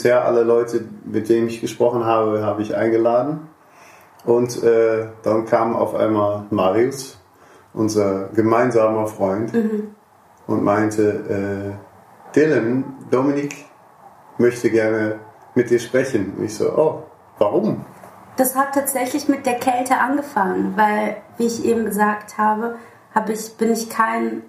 bisher alle Leute, mit denen ich gesprochen habe, habe ich eingeladen. Und äh, dann kam auf einmal Marius, unser gemeinsamer Freund, und meinte, äh, Dylan, Dominik möchte gerne mit dir sprechen. Und ich so, oh, warum? Das hat tatsächlich mit der Kälte angefangen, weil, wie ich eben gesagt habe, hab ich, bin ich kein,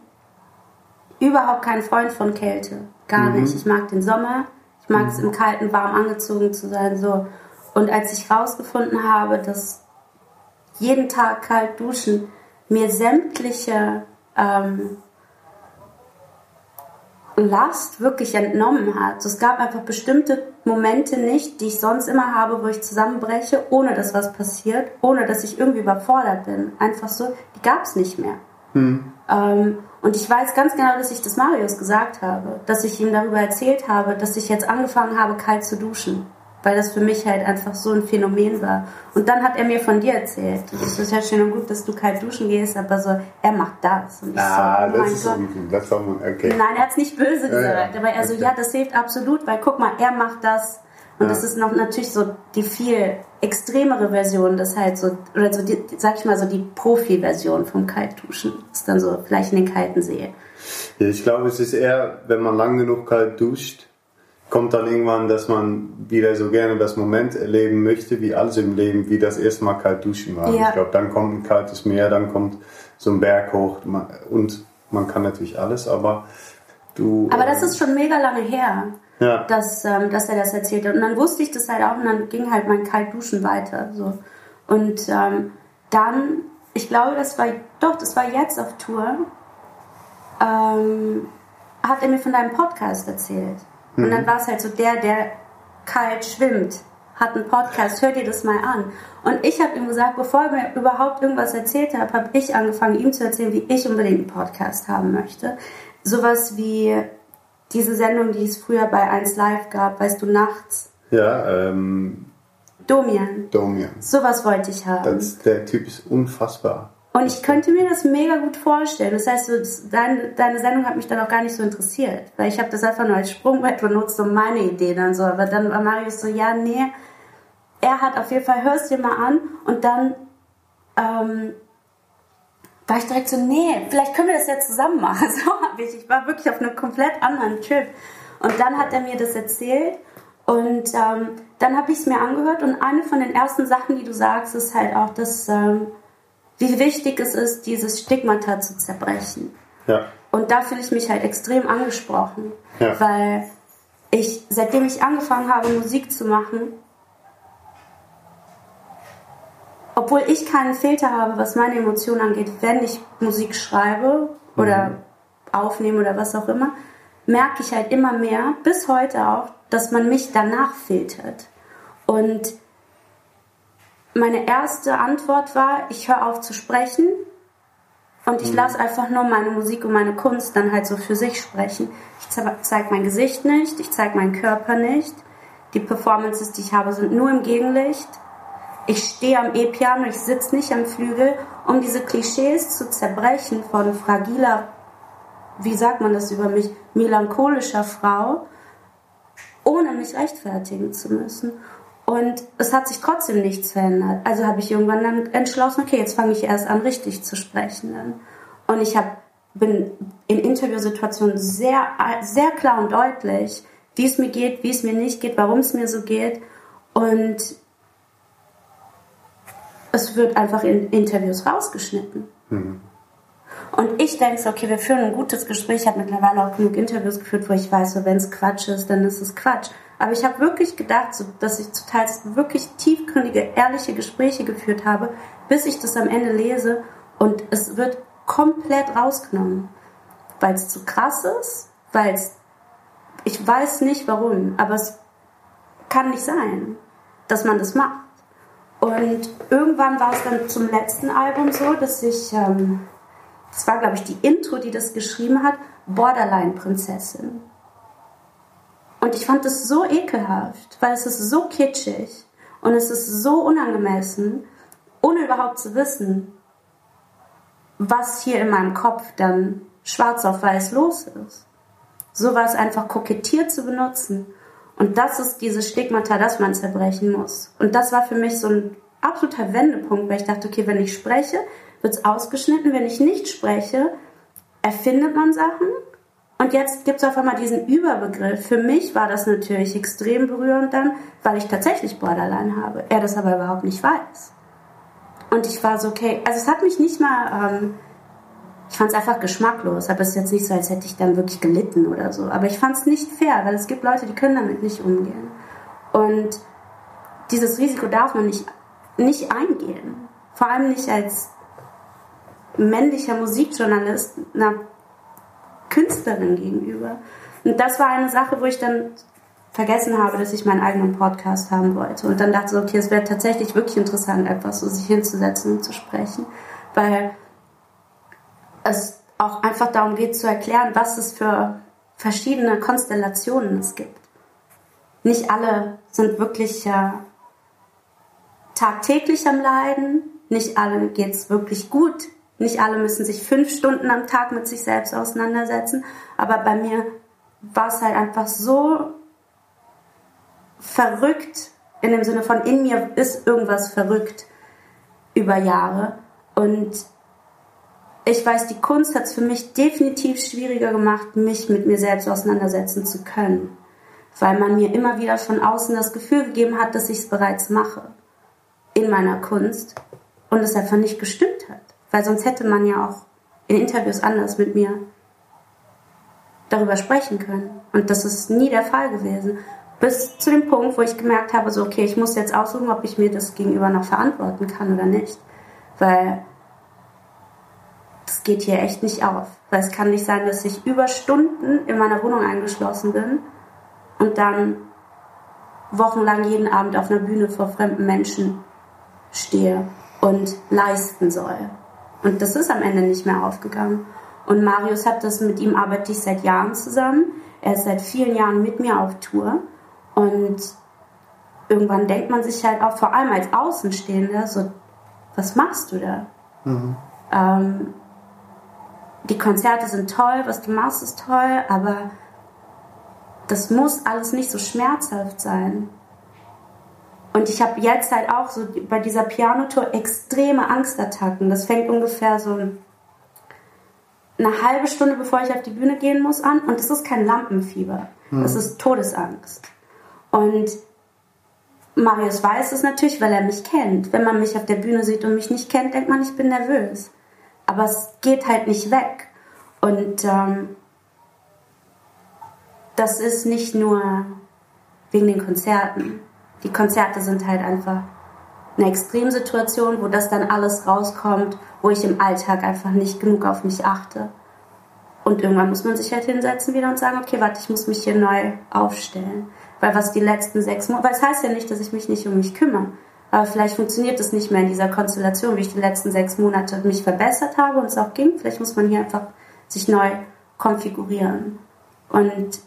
überhaupt kein Freund von Kälte. Gar nicht. Ich mag den Sommer. Ich mag es im Kalten warm angezogen zu sein. So. Und als ich rausgefunden habe, dass jeden Tag kalt duschen mir sämtliche ähm, Last wirklich entnommen hat. Also es gab einfach bestimmte Momente nicht, die ich sonst immer habe, wo ich zusammenbreche, ohne dass was passiert, ohne dass ich irgendwie überfordert bin. Einfach so, die gab es nicht mehr. Ähm, und ich weiß ganz genau, dass ich das Marius gesagt habe, dass ich ihm darüber erzählt habe, dass ich jetzt angefangen habe, kalt zu duschen. Weil das für mich halt einfach so ein Phänomen war. Und dann hat er mir von dir erzählt. Das ist ja schön und gut, dass du kalt duschen gehst, aber so, er macht das. Und ich Ah, so, oh das ist Gott. Das war okay. Nein, er hat es nicht böse Ja, ja. gesagt, aber er so, Okay. ja, das hilft absolut, weil guck mal, er macht das. Und Ja. das ist noch natürlich so die viel extremere Version, das halt so, oder so, die, sag ich mal, so die Profi-Version vom Kaltduschen. Ist dann so, vielleicht in den kalten See. Ja, Ich glaube, es ist eher, wenn man lang genug kalt duscht, kommt dann irgendwann, dass man wieder so gerne das Moment erleben möchte, wie alles im Leben, wie das erste Mal kalt duschen war. Ja. Ich glaube, dann kommt ein kaltes Meer, dann kommt so ein Berg hoch und man kann natürlich alles, aber du... Aber das ist schon mega lange her, Ja. dass, ähm, dass er das erzählt hat. Und dann wusste ich das halt auch und dann ging halt mein Kaltduschen weiter. So. Und ähm, dann, ich glaube, das war, doch, das war jetzt auf Tour, ähm, hat er mir von deinem Podcast erzählt. Und dann war es halt so, der, der kalt schwimmt, hat einen Podcast, hört dir das mal an. Und ich habe ihm gesagt, bevor er mir überhaupt irgendwas erzählt hat, habe ich angefangen, ihm zu erzählen, wie ich unbedingt einen Podcast haben möchte. Sowas wie diese Sendung, die es früher bei 1 Live gab, weißt du, nachts. Ja, ähm, Domian. Domian. Sowas wollte ich haben. Das, der Typ ist unfassbar. Und ich könnte mir das mega gut vorstellen. Das heißt, deine, deine Sendung hat mich dann auch gar nicht so interessiert. Weil ich habe das einfach nur als Sprungbrett benutzt, um meine Idee dann so. Aber dann war Marius so, ja, nee. Er hat auf jeden Fall, hörst dir mal an. Und dann ähm, war ich direkt so, nee, vielleicht können wir das ja zusammen machen. So habe ich. Ich war wirklich auf einem komplett anderen Trip. Und dann hat er mir das erzählt. Und ähm, dann habe ich es mir angehört. Und eine von den ersten Sachen, die du sagst, ist halt auch, dass... Ähm, wie wichtig es ist, dieses Stigmata zu zerbrechen. Ja. Und da fühle ich mich halt extrem angesprochen, Ja. weil ich, seitdem ich angefangen habe, Musik zu machen, obwohl ich keinen Filter habe, was meine Emotionen angeht, wenn ich Musik schreibe oder aufnehme oder was auch immer, merke ich halt immer mehr, bis heute auch, dass man mich danach filtert. Und meine erste Antwort war, ich höre auf zu sprechen und ich lasse einfach nur meine Musik und meine Kunst dann halt so für sich sprechen. Ich zeige mein Gesicht nicht, ich zeige meinen Körper nicht. Die Performances, die ich habe, sind nur im Gegenlicht. Ich stehe am E-Piano, ich sitze nicht am Flügel, um diese Klischees zu zerbrechen von fragiler, wie sagt man das über mich, melancholischer Frau, ohne mich rechtfertigen zu müssen. Und es hat sich trotzdem nichts verändert. Also habe ich irgendwann dann entschlossen, okay, jetzt fange ich erst an, richtig zu sprechen. Und ich hab, bin in Interviewsituationen sehr, sehr klar und deutlich, wie es mir geht, wie es mir nicht geht, warum es mir so geht. Und es wird einfach in Interviews rausgeschnitten. Und ich denke so, okay, wir führen ein gutes Gespräch. Ich habe mittlerweile auch genug Interviews geführt, wo ich weiß, so, wenn es Quatsch ist, dann ist es Quatsch. Aber ich habe wirklich gedacht, so, dass ich zu teils wirklich tiefgründige, ehrliche Gespräche geführt habe, bis ich das am Ende lese und es wird komplett rausgenommen. Weil es zu krass ist, weil es, ich weiß nicht warum, aber es kann nicht sein, dass man das macht. Und irgendwann war es dann zum letzten Album so, dass ich, ähm, das war glaube ich die Intro, die das geschrieben hat, Borderline-Prinzessin. Und ich fand das so ekelhaft, weil es ist so kitschig. Und es ist so unangemessen, ohne überhaupt zu wissen, was hier in meinem Kopf dann schwarz auf weiß los ist. Sowas einfach kokettiert zu benutzen. Und das ist diese Stigmata, das man zerbrechen muss. Und das war für mich so ein absoluter Wendepunkt, weil ich dachte, okay, wenn ich spreche, wird es ausgeschnitten. Wenn ich nicht spreche, erfindet man Sachen. Und jetzt gibt es auf einmal diesen Überbegriff. Für mich war das natürlich extrem berührend dann, weil ich tatsächlich Borderline habe. Er das aber überhaupt nicht weiß. Und ich war so, okay, also es hat mich nicht mal, ähm, ich fand es einfach geschmacklos, aber es ist jetzt nicht so, als hätte ich dann wirklich gelitten oder so. Aber ich fand es nicht fair, weil es gibt Leute, die können damit nicht umgehen. Und dieses Risiko darf man nicht, nicht eingehen. Vor allem nicht als männlicher Musikjournalist einer Künstlerin gegenüber. Und das war eine Sache, wo ich dann vergessen habe, dass ich meinen eigenen Podcast haben wollte. Und dann dachte ich, okay, es wäre tatsächlich wirklich interessant, einfach so sich hinzusetzen und zu sprechen. Weil es auch einfach darum geht zu erklären, was es für verschiedene Konstellationen es gibt. Nicht alle sind wirklich äh, tagtäglich am Leiden, nicht alle geht es wirklich gut nicht alle müssen sich fünf Stunden am Tag mit sich selbst auseinandersetzen. Aber bei mir war es halt einfach so verrückt, in dem Sinne von in mir ist irgendwas verrückt über Jahre. Und ich weiß, die Kunst hat es für mich definitiv schwieriger gemacht, mich mit mir selbst auseinandersetzen zu können. Weil man mir immer wieder von außen das Gefühl gegeben hat, dass ich es bereits mache. In meiner Kunst. Und es einfach nicht gestimmt hat. Weil sonst hätte man ja auch in Interviews anders mit mir darüber sprechen können. Und das ist nie der Fall gewesen. Bis zu dem Punkt, wo ich gemerkt habe, so, okay, ich muss jetzt aussuchen, ob ich mir das gegenüber noch verantworten kann oder nicht. Weil das geht hier echt nicht auf. Weil es kann nicht sein, dass ich über Stunden in meiner Wohnung eingeschlossen bin und dann wochenlang jeden Abend auf einer Bühne vor fremden Menschen stehe und leisten soll. Und das ist am Ende nicht mehr aufgegangen. Und Marius hat das mit ihm arbeite ich seit Jahren zusammen. Er ist seit vielen Jahren mit mir auf Tour. Und irgendwann denkt man sich halt auch, vor allem als Außenstehender, so, was machst du da? Mhm. Ähm, die Konzerte sind toll, was du machst ist toll, aber das muss alles nicht so schmerzhaft sein. Und ich habe jetzt halt auch so bei dieser Pianotour extreme Angstattacken. Das fängt ungefähr so eine halbe Stunde, bevor ich auf die Bühne gehen muss, an. Und das ist kein Lampenfieber. Hm. Das ist Todesangst. Und Marius weiß es natürlich, weil er mich kennt. Wenn man mich auf der Bühne sieht und mich nicht kennt, denkt man, ich bin nervös. Aber es geht halt nicht weg. Und ähm, das ist nicht nur wegen den Konzerten die Konzerte sind halt einfach eine Extremsituation, wo das dann alles rauskommt, wo ich im Alltag einfach nicht genug auf mich achte. Und irgendwann muss man sich halt hinsetzen wieder und sagen, okay, warte, ich muss mich hier neu aufstellen. Weil was die letzten sechs Monate, weil es heißt ja nicht, dass ich mich nicht um mich kümmere. Aber vielleicht funktioniert es nicht mehr in dieser Konstellation, wie ich die letzten sechs Monate mich verbessert habe und es auch ging. Vielleicht muss man hier einfach sich neu konfigurieren. Und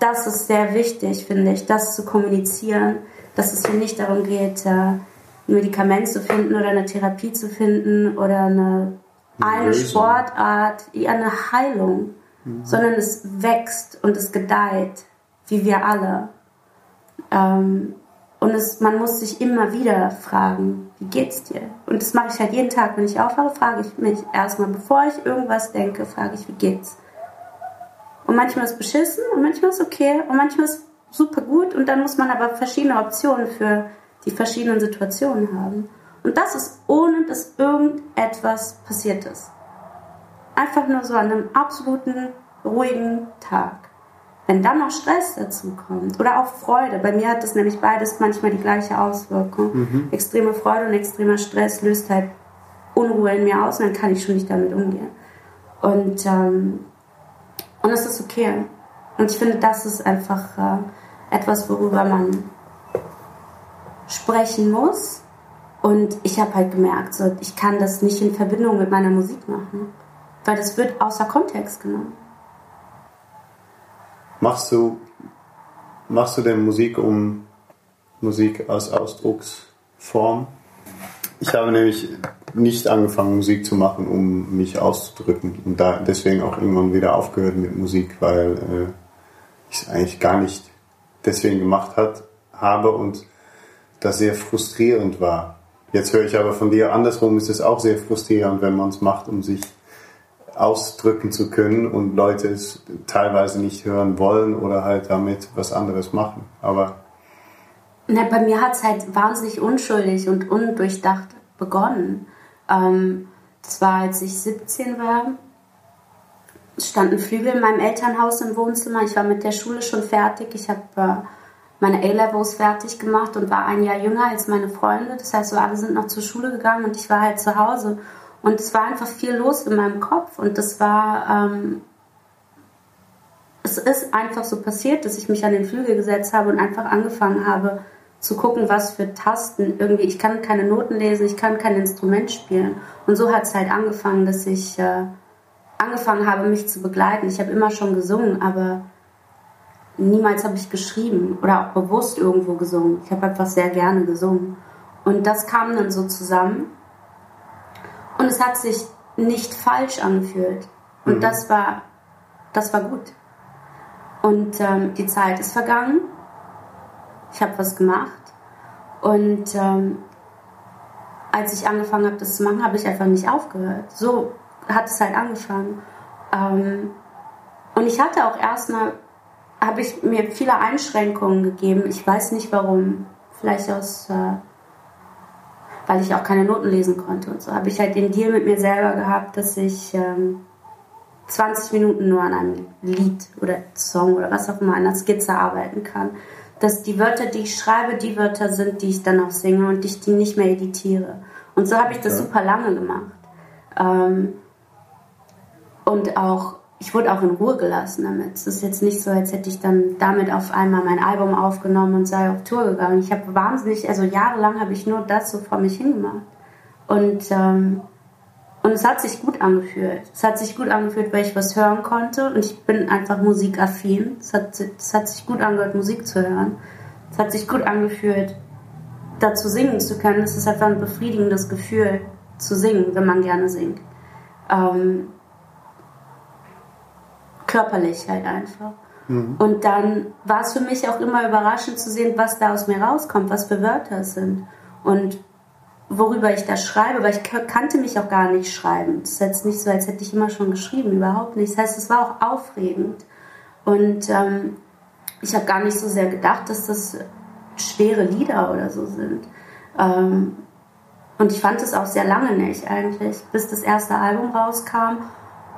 das ist sehr wichtig, finde ich, das zu kommunizieren, dass es hier nicht darum geht, äh, ein Medikament zu finden oder eine Therapie zu finden oder eine, eine Sportart, eine Heilung, mhm. sondern es wächst und es gedeiht, wie wir alle. Ähm, und es, man muss sich immer wieder fragen, wie geht's dir? Und das mache ich halt jeden Tag, wenn ich aufwache, frage ich mich erstmal, bevor ich irgendwas denke, frage ich, wie geht's? Und manchmal ist beschissen und manchmal ist okay und manchmal ist super gut und dann muss man aber verschiedene Optionen für die verschiedenen Situationen haben. Und das ist ohne, dass irgendetwas passiert ist. Einfach nur so an einem absoluten ruhigen Tag. Wenn dann noch Stress dazu kommt oder auch Freude, bei mir hat das nämlich beides manchmal die gleiche Auswirkung. Mhm. Extreme Freude und extremer Stress löst halt Unruhe in mir aus und dann kann ich schon nicht damit umgehen. Und ähm, und es ist okay. Und ich finde, das ist einfach äh, etwas, worüber man sprechen muss. Und ich habe halt gemerkt, so, ich kann das nicht in Verbindung mit meiner Musik machen, weil das wird außer Kontext genommen. Machst du, machst du denn Musik, um Musik als Ausdrucksform. Ich habe nämlich nicht angefangen, Musik zu machen, um mich auszudrücken. Und da deswegen auch irgendwann wieder aufgehört mit Musik, weil äh, ich es eigentlich gar nicht deswegen gemacht hat, habe und das sehr frustrierend war. Jetzt höre ich aber von dir, andersrum ist es auch sehr frustrierend, wenn man es macht, um sich ausdrücken zu können und Leute es teilweise nicht hören wollen oder halt damit was anderes machen. Aber na, bei mir hat es halt wahnsinnig unschuldig und undurchdacht begonnen. Ähm, das war, als ich 17 war. Es stand ein Flügel in meinem Elternhaus im Wohnzimmer. Ich war mit der Schule schon fertig. Ich habe äh, meine A-Levels fertig gemacht und war ein Jahr jünger als meine Freunde. Das heißt, wir alle sind noch zur Schule gegangen und ich war halt zu Hause. Und es war einfach viel los in meinem Kopf. Und das war, ähm, es ist einfach so passiert, dass ich mich an den Flügel gesetzt habe und einfach angefangen habe, zu gucken, was für Tasten irgendwie. Ich kann keine Noten lesen, ich kann kein Instrument spielen. Und so hat es halt angefangen, dass ich äh, angefangen habe, mich zu begleiten. Ich habe immer schon gesungen, aber niemals habe ich geschrieben oder auch bewusst irgendwo gesungen. Ich habe einfach sehr gerne gesungen. Und das kam dann so zusammen. Und es hat sich nicht falsch angefühlt. Und mhm. das war, das war gut. Und ähm, die Zeit ist vergangen ich habe was gemacht. Und ähm, als ich angefangen habe, das zu machen, habe ich einfach nicht aufgehört. So hat es halt angefangen. Ähm, und ich hatte auch erstmal, habe ich mir viele Einschränkungen gegeben. Ich weiß nicht warum. Vielleicht aus, äh, weil ich auch keine Noten lesen konnte und so. Habe ich halt den Deal mit mir selber gehabt, dass ich ähm, 20 Minuten nur an einem Lied oder Song oder was auch immer, einer Skizze arbeiten kann dass die Wörter, die ich schreibe, die Wörter sind, die ich dann auch singe und ich die nicht mehr editiere. Und so habe ich das ja. super lange gemacht. Ähm, und auch, ich wurde auch in Ruhe gelassen damit. Es ist jetzt nicht so, als hätte ich dann damit auf einmal mein Album aufgenommen und sei auf Tour gegangen. Ich habe wahnsinnig, also jahrelang habe ich nur das so vor mich hingemacht. Und ähm, und es hat sich gut angefühlt. Es hat sich gut angefühlt, weil ich was hören konnte und ich bin einfach musikaffin. Es hat, es hat sich gut angehört, Musik zu hören. Es hat sich gut angefühlt, dazu singen zu können. Es ist einfach ein befriedigendes Gefühl, zu singen, wenn man gerne singt. Ähm, körperlich halt einfach. Mhm. Und dann war es für mich auch immer überraschend zu sehen, was da aus mir rauskommt, was für Wörter es sind. Und worüber ich da schreibe, weil ich kannte mich auch gar nicht schreiben. Das ist jetzt nicht so, als hätte ich immer schon geschrieben, überhaupt nicht. Das heißt, es war auch aufregend. Und ähm, ich habe gar nicht so sehr gedacht, dass das schwere Lieder oder so sind. Ähm, und ich fand es auch sehr lange nicht eigentlich, bis das erste Album rauskam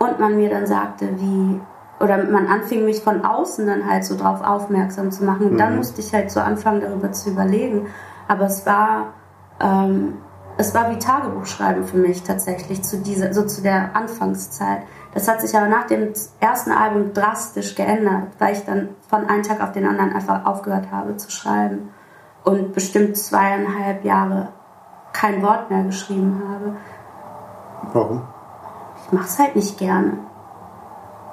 und man mir dann sagte, wie, oder man anfing mich von außen dann halt so drauf aufmerksam zu machen. Und dann mhm. musste ich halt so anfangen, darüber zu überlegen. Aber es war ähm, es war wie Tagebuchschreiben für mich tatsächlich zu dieser, so zu der Anfangszeit. Das hat sich aber nach dem ersten Album drastisch geändert, weil ich dann von einem Tag auf den anderen einfach aufgehört habe zu schreiben und bestimmt zweieinhalb Jahre kein Wort mehr geschrieben habe. Warum? Ich mache es halt nicht gerne.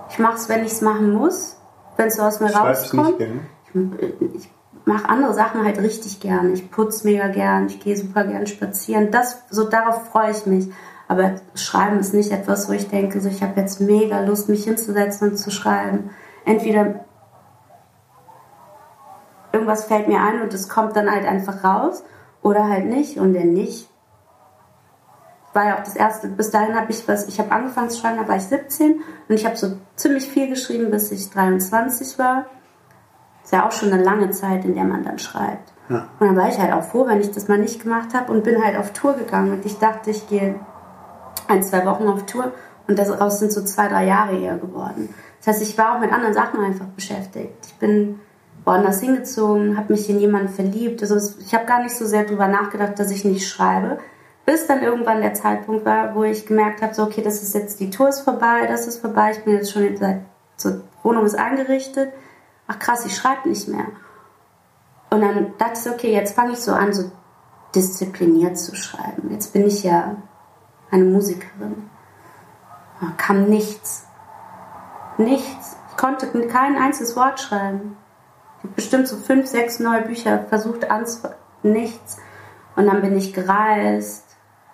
Ich mache es, wenn ich es machen muss, wenn es so aus mir rauskommt. Ich, ich mache andere Sachen halt richtig gern. Ich putze mega gern, ich gehe super gern spazieren. Das, so darauf freue ich mich. Aber Schreiben ist nicht etwas, wo ich denke, so, ich habe jetzt mega Lust, mich hinzusetzen und zu schreiben. Entweder irgendwas fällt mir ein und es kommt dann halt einfach raus oder halt nicht. Und wenn nicht, war ja auch das erste. Bis dahin habe ich was, ich habe angefangen zu schreiben, da war ich 17 und ich habe so ziemlich viel geschrieben, bis ich 23 war ist ja auch schon eine lange Zeit, in der man dann schreibt. Ja. Und dann war ich halt auch froh, wenn ich das mal nicht gemacht habe und bin halt auf Tour gegangen. Und ich dachte, ich gehe ein, zwei Wochen auf Tour und daraus sind so zwei, drei Jahre eher geworden. Das heißt, ich war auch mit anderen Sachen einfach beschäftigt. Ich bin woanders hingezogen, habe mich in jemanden verliebt. Also ich habe gar nicht so sehr darüber nachgedacht, dass ich nicht schreibe. Bis dann irgendwann der Zeitpunkt war, wo ich gemerkt habe, so okay, das ist jetzt, die Tour ist vorbei, das ist vorbei, ich bin jetzt schon, seit, zur Wohnung ist eingerichtet ach krass, ich schreibe nicht mehr. Und dann dachte ich, okay, jetzt fange ich so an, so diszipliniert zu schreiben. Jetzt bin ich ja eine Musikerin. Da kam nichts. Nichts. Ich konnte kein einziges Wort schreiben. Ich habe bestimmt so fünf, sechs neue Bücher versucht anzufangen. Nichts. Und dann bin ich gereist,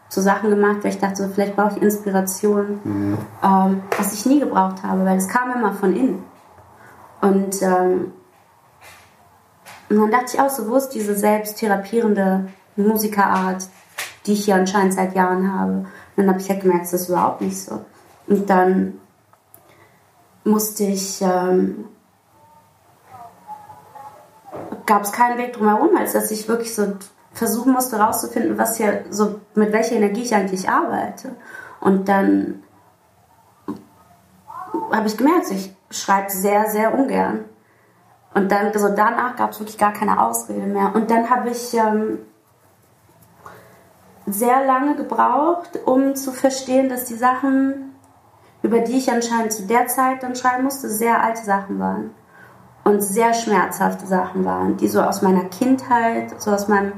so Sachen gemacht, weil ich dachte, so, vielleicht brauche ich Inspiration, mhm. ähm, was ich nie gebraucht habe, weil es kam immer von innen. Und, ähm, und dann dachte ich auch so, wo ist diese selbsttherapierende Musikerart, die ich hier anscheinend seit Jahren habe. Und dann habe ich halt gemerkt, das ist überhaupt nicht so. Und dann musste ich, ähm, gab es keinen Weg drumherum, als dass ich wirklich so versuchen musste herauszufinden, was hier so mit welcher Energie ich eigentlich arbeite. Und dann habe ich gemerkt, ich schreibe sehr, sehr ungern. Und dann, also danach gab es wirklich gar keine Ausrede mehr. Und dann habe ich ähm, sehr lange gebraucht, um zu verstehen, dass die Sachen, über die ich anscheinend zu der Zeit dann schreiben musste, sehr alte Sachen waren. Und sehr schmerzhafte Sachen waren, die so aus meiner Kindheit, so aus meinem,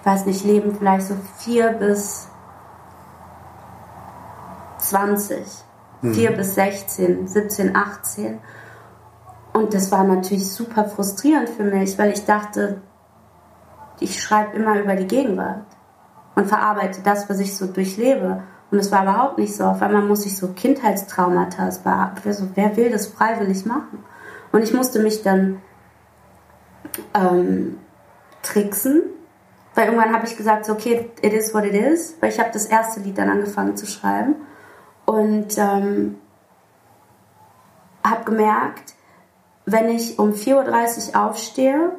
ich weiß nicht, Leben vielleicht so vier bis 20, mhm. vier bis 16, 17, 18. Und das war natürlich super frustrierend für mich, weil ich dachte, ich schreibe immer über die Gegenwart und verarbeite das, was ich so durchlebe. Und es war überhaupt nicht so. Auf einmal muss ich so Kindheitstraumata, es war, so, wer will das freiwillig machen? Und ich musste mich dann ähm, tricksen, weil irgendwann habe ich gesagt, so, okay, it is what it is, weil ich habe das erste Lied dann angefangen zu schreiben und ähm, habe gemerkt, wenn ich um 4.30 Uhr aufstehe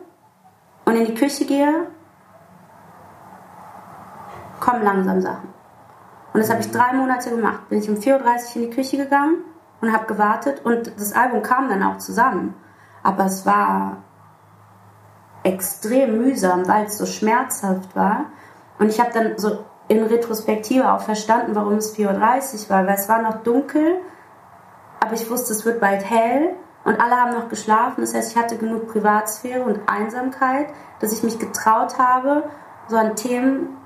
und in die Küche gehe kommen langsam Sachen. Und das habe ich drei Monate gemacht. Bin ich um 4.30 Uhr in die Küche gegangen und habe gewartet und das Album kam dann auch zusammen. Aber es war extrem mühsam, weil es so schmerzhaft war. Und ich habe dann so in Retrospektive auch verstanden, warum es 4.30 Uhr war, weil es war noch dunkel, aber ich wusste, es wird bald hell und alle haben noch geschlafen. Das heißt, ich hatte genug Privatsphäre und Einsamkeit, dass ich mich getraut habe, so an Themen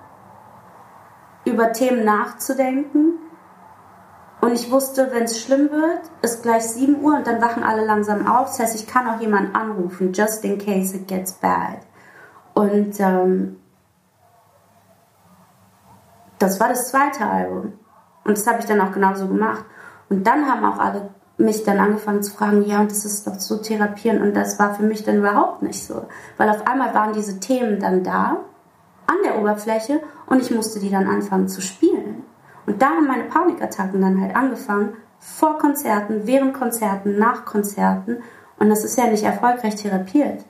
über Themen nachzudenken. Und ich wusste, wenn es schlimm wird, ist gleich 7 Uhr und dann wachen alle langsam auf. Das heißt, ich kann auch jemanden anrufen, just in case it gets bad. Und ähm, das war das zweite Album. Und das habe ich dann auch genauso gemacht. Und dann haben auch alle mich dann angefangen zu fragen, ja, und das ist doch so therapieren. Und das war für mich dann überhaupt nicht so. Weil auf einmal waren diese Themen dann da an der Oberfläche und ich musste die dann anfangen zu spielen. Und da haben meine Panikattacken dann halt angefangen, vor Konzerten, während Konzerten, nach Konzerten. Und das ist ja nicht erfolgreich therapiert.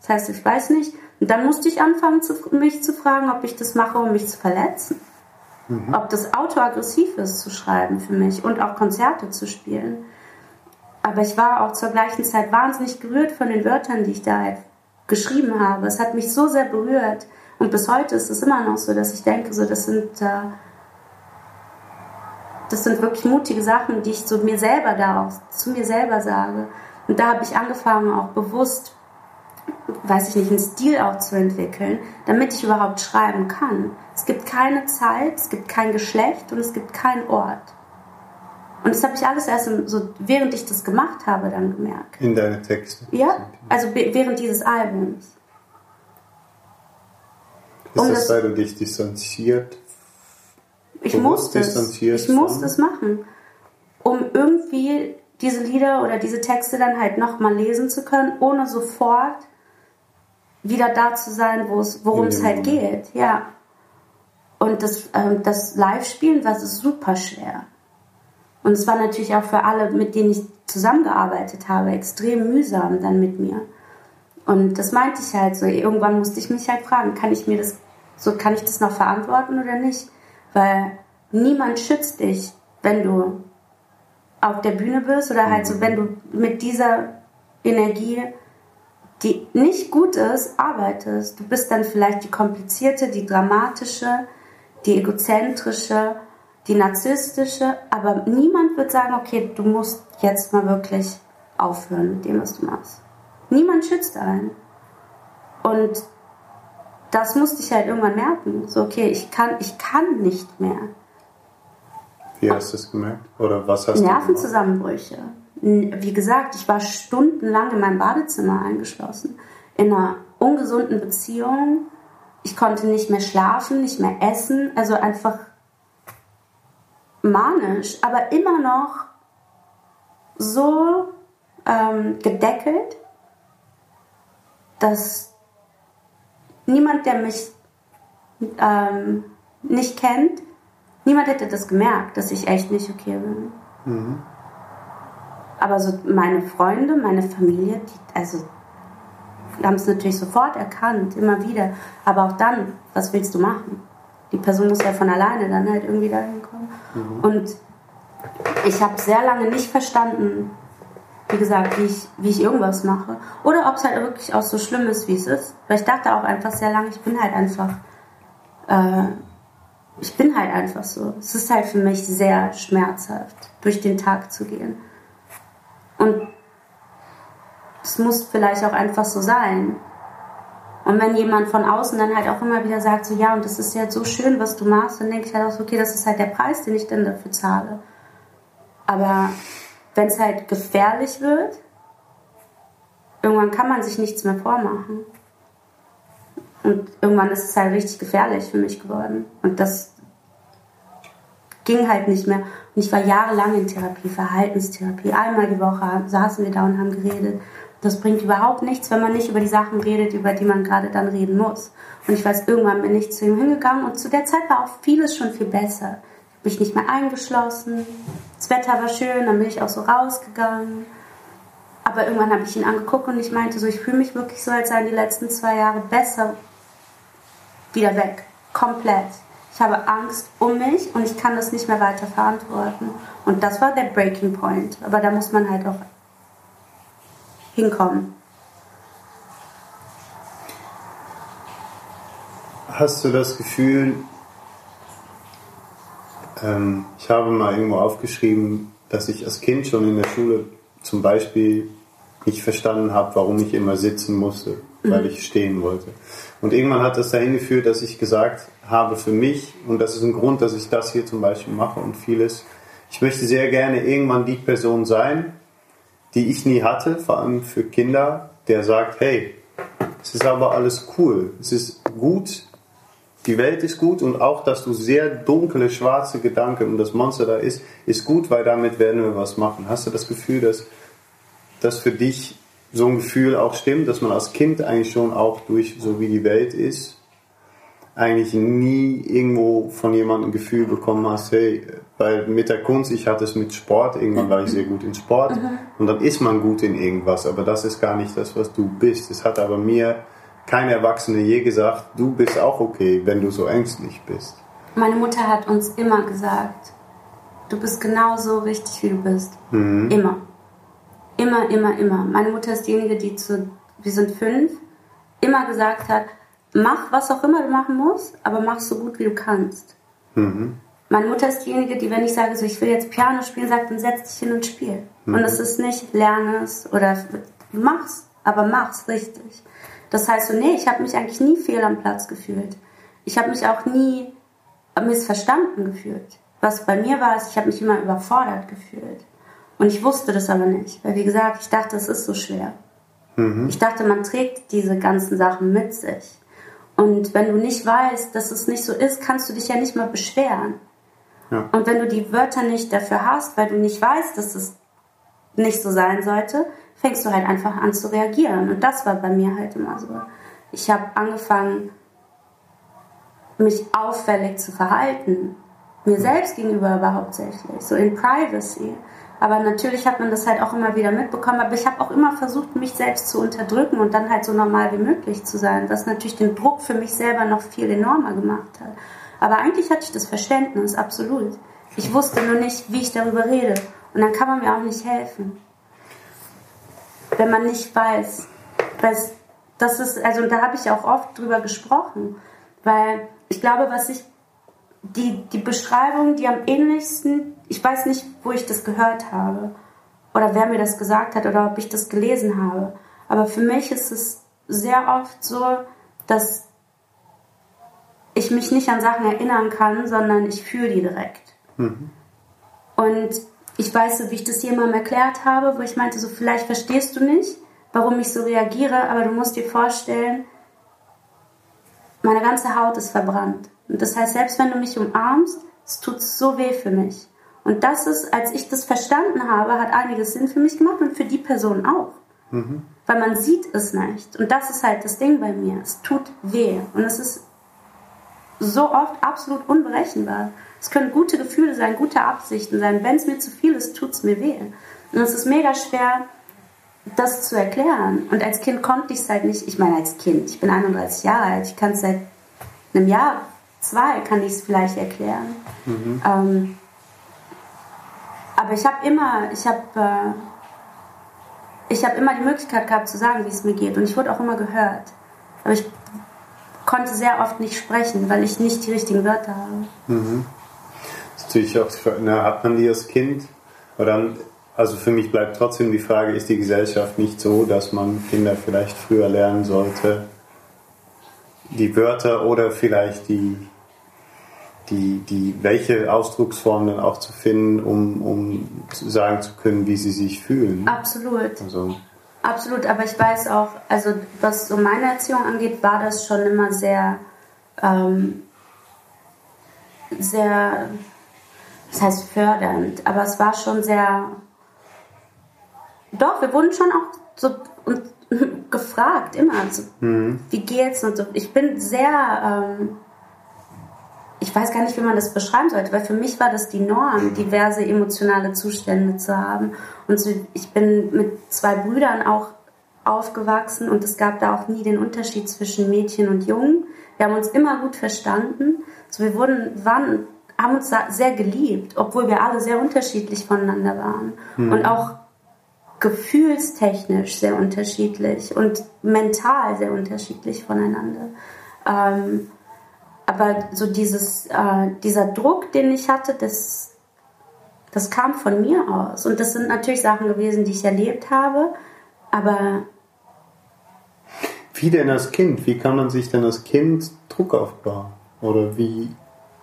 Das heißt, ich weiß nicht. Und dann musste ich anfangen, mich zu fragen, ob ich das mache, um mich zu verletzen. Mhm. Ob das autoaggressiv ist zu schreiben für mich und auch Konzerte zu spielen. Aber ich war auch zur gleichen Zeit wahnsinnig gerührt von den Wörtern, die ich da halt geschrieben habe. Es hat mich so sehr berührt, und bis heute ist es immer noch so, dass ich denke, so, das sind, äh, das sind wirklich mutige Sachen, die ich so mir selber da auch zu mir selber sage. Und da habe ich angefangen, auch bewusst, weiß ich nicht, einen Stil auch zu entwickeln, damit ich überhaupt schreiben kann. Es gibt keine Zeit, es gibt kein Geschlecht und es gibt keinen Ort. Und das habe ich alles erst so, während ich das gemacht habe, dann gemerkt. In deine Texte? Ja, also während dieses Albums. Ist um das, weil du dich distanziert? Ich muss es. Ich muss es machen, um irgendwie diese Lieder oder diese Texte dann halt nochmal lesen zu können, ohne sofort wieder da zu sein, worum es halt geht. Ja. Und das, ähm, das Live-Spielen war super schwer. Und es war natürlich auch für alle, mit denen ich zusammengearbeitet habe, extrem mühsam dann mit mir. Und das meinte ich halt so. Irgendwann musste ich mich halt fragen, kann ich mir das so kann ich das noch verantworten oder nicht? Weil niemand schützt dich, wenn du auf der Bühne bist oder halt so, wenn du mit dieser Energie, die nicht gut ist, arbeitest. Du bist dann vielleicht die komplizierte, die dramatische, die egozentrische, die narzisstische, aber niemand wird sagen, okay, du musst jetzt mal wirklich aufhören mit dem, was du machst. Niemand schützt einen. Und das musste ich halt irgendwann merken. So, okay, ich kann, ich kann nicht mehr. Wie hast du es gemerkt? Oder was hast Nervenzusammenbrüche. du wie gesagt, ich war stundenlang in meinem Badezimmer eingeschlossen. In einer ungesunden Beziehung. Ich konnte nicht mehr schlafen, nicht mehr essen. Also einfach manisch, aber immer noch so ähm, gedeckelt, dass niemand, der mich ähm, nicht kennt, niemand hätte das gemerkt, dass ich echt nicht okay bin. Mhm. Aber so meine Freunde, meine Familie, die, also haben es natürlich sofort erkannt, immer wieder. Aber auch dann, was willst du machen? Die Person muss ja von alleine dann halt irgendwie dahin kommen. Mhm. Und ich habe sehr lange nicht verstanden, wie gesagt, wie ich, wie ich irgendwas mache. Oder ob es halt wirklich auch so schlimm ist, wie es ist. Weil ich dachte auch einfach sehr lange, ich bin halt einfach, äh, ich bin halt einfach so. Es ist halt für mich sehr schmerzhaft, durch den Tag zu gehen. Und es muss vielleicht auch einfach so sein. Und wenn jemand von außen dann halt auch immer wieder sagt, so ja, und das ist ja so schön, was du machst, dann denke ich halt auch so, okay, das ist halt der Preis, den ich dann dafür zahle. Aber wenn es halt gefährlich wird, irgendwann kann man sich nichts mehr vormachen. Und irgendwann ist es halt richtig gefährlich für mich geworden. Und das ging halt nicht mehr. Und ich war jahrelang in Therapie, Verhaltenstherapie. Einmal die Woche saßen wir da und haben geredet. Das bringt überhaupt nichts, wenn man nicht über die Sachen redet, über die man gerade dann reden muss. Und ich weiß, irgendwann bin ich zu ihm hingegangen und zu der Zeit war auch vieles schon viel besser mich nicht mehr eingeschlossen. Das Wetter war schön, dann bin ich auch so rausgegangen. Aber irgendwann habe ich ihn angeguckt und ich meinte so, ich fühle mich wirklich so, als seien die letzten zwei Jahre besser wieder weg. Komplett. Ich habe Angst um mich und ich kann das nicht mehr weiter verantworten. Und das war der Breaking Point. Aber da muss man halt auch hinkommen. Hast du das Gefühl, ähm, ich habe mal irgendwo aufgeschrieben, dass ich als Kind schon in der Schule zum Beispiel nicht verstanden habe, warum ich immer sitzen musste, weil mhm. ich stehen wollte. Und irgendwann hat das dahin geführt, dass ich gesagt habe für mich, und das ist ein Grund, dass ich das hier zum Beispiel mache und vieles, ich möchte sehr gerne irgendwann die Person sein, die ich nie hatte, vor allem für Kinder, der sagt, hey, es ist aber alles cool, es ist gut, die Welt ist gut und auch, dass du sehr dunkle, schwarze Gedanken und das Monster da ist, ist gut, weil damit werden wir was machen. Hast du das Gefühl, dass das für dich so ein Gefühl auch stimmt, dass man als Kind eigentlich schon auch durch, so wie die Welt ist, eigentlich nie irgendwo von jemandem ein Gefühl bekommen hast, hey, weil mit der Kunst, ich hatte es mit Sport, irgendwann war ich sehr gut in Sport mhm. und dann ist man gut in irgendwas, aber das ist gar nicht das, was du bist. Es hat aber mir kein Erwachsener je gesagt, du bist auch okay, wenn du so ängstlich bist. Meine Mutter hat uns immer gesagt, du bist genauso richtig, wie du bist. Mhm. Immer. Immer, immer, immer. Meine Mutter ist diejenige, die zu, wir sind fünf, immer gesagt hat, mach was auch immer du machen musst, aber mach so gut, wie du kannst. Mhm. Meine Mutter ist diejenige, die, wenn ich sage, so, ich will jetzt Piano spielen, sagt, dann setz dich hin und spiel. Mhm. Und es ist nicht, lerne es oder mach's, aber mach's richtig. Das heißt so, nee, ich habe mich eigentlich nie fehl am Platz gefühlt. Ich habe mich auch nie missverstanden gefühlt. Was bei mir war, ist, ich habe mich immer überfordert gefühlt. Und ich wusste das aber nicht, weil wie gesagt, ich dachte, es ist so schwer. Mhm. Ich dachte, man trägt diese ganzen Sachen mit sich. Und wenn du nicht weißt, dass es nicht so ist, kannst du dich ja nicht mal beschweren. Ja. Und wenn du die Wörter nicht dafür hast, weil du nicht weißt, dass es nicht so sein sollte, fängst du halt einfach an zu reagieren. Und das war bei mir halt immer so. Ich habe angefangen, mich auffällig zu verhalten. Mir selbst gegenüber aber hauptsächlich, so in Privacy. Aber natürlich hat man das halt auch immer wieder mitbekommen. Aber ich habe auch immer versucht, mich selbst zu unterdrücken und dann halt so normal wie möglich zu sein, was natürlich den Druck für mich selber noch viel enormer gemacht hat. Aber eigentlich hatte ich das Verständnis, absolut. Ich wusste nur nicht, wie ich darüber rede. Und dann kann man mir auch nicht helfen wenn man nicht weiß. Weil das ist, also da habe ich auch oft drüber gesprochen, weil ich glaube, was ich, die, die Beschreibung, die am ähnlichsten, ich weiß nicht, wo ich das gehört habe oder wer mir das gesagt hat oder ob ich das gelesen habe, aber für mich ist es sehr oft so, dass ich mich nicht an Sachen erinnern kann, sondern ich fühle die direkt. Mhm. Und ich weiß, so, wie ich das jemandem erklärt habe, wo ich meinte, so vielleicht verstehst du nicht, warum ich so reagiere, aber du musst dir vorstellen, meine ganze Haut ist verbrannt. Und das heißt, selbst wenn du mich umarmst, es tut so weh für mich. Und das ist, als ich das verstanden habe, hat einiges Sinn für mich gemacht und für die Person auch. Mhm. Weil man sieht es nicht. Und das ist halt das Ding bei mir. Es tut weh. Und es ist so oft absolut unberechenbar. Es können gute Gefühle sein, gute Absichten sein. Wenn es mir zu viel ist, tut es mir weh. Und es ist mega schwer, das zu erklären. Und als Kind konnte ich es halt nicht. Ich meine, als Kind, ich bin 31 Jahre alt, ich kann es seit einem Jahr, zwei, kann ich es vielleicht erklären. Mhm. Ähm, aber ich habe immer, ich habe äh, ich habe immer die Möglichkeit gehabt zu sagen, wie es mir geht. Und ich wurde auch immer gehört. Aber ich konnte sehr oft nicht sprechen, weil ich nicht die richtigen Wörter habe. Mhm. Das ist natürlich auch, na, hat man die als Kind? Oder, also für mich bleibt trotzdem die Frage, ist die Gesellschaft nicht so, dass man Kinder vielleicht früher lernen sollte, die Wörter oder vielleicht die die, die, welche Ausdrucksform dann auch zu finden, um, um sagen zu können, wie sie sich fühlen. Absolut. Also. Absolut, aber ich weiß auch, also was so meine Erziehung angeht, war das schon immer sehr, ähm, sehr, das heißt fördernd, aber es war schon sehr, doch, wir wurden schon auch so und, gefragt, immer, also, mhm. wie geht's und so. Ich bin sehr, ähm, ich weiß gar nicht, wie man das beschreiben sollte, weil für mich war das die Norm, diverse emotionale Zustände zu haben. Und so, ich bin mit zwei Brüdern auch aufgewachsen und es gab da auch nie den Unterschied zwischen Mädchen und Jungen. Wir haben uns immer gut verstanden. Also wir wurden, waren, haben uns sehr geliebt, obwohl wir alle sehr unterschiedlich voneinander waren. Mhm. Und auch gefühlstechnisch sehr unterschiedlich und mental sehr unterschiedlich voneinander. Ähm, aber so dieses, äh, dieser Druck, den ich hatte, das, das kam von mir aus. Und das sind natürlich Sachen gewesen, die ich erlebt habe, aber. Wie denn als Kind? Wie kann man sich denn als Kind Druck aufbauen? Oder wie?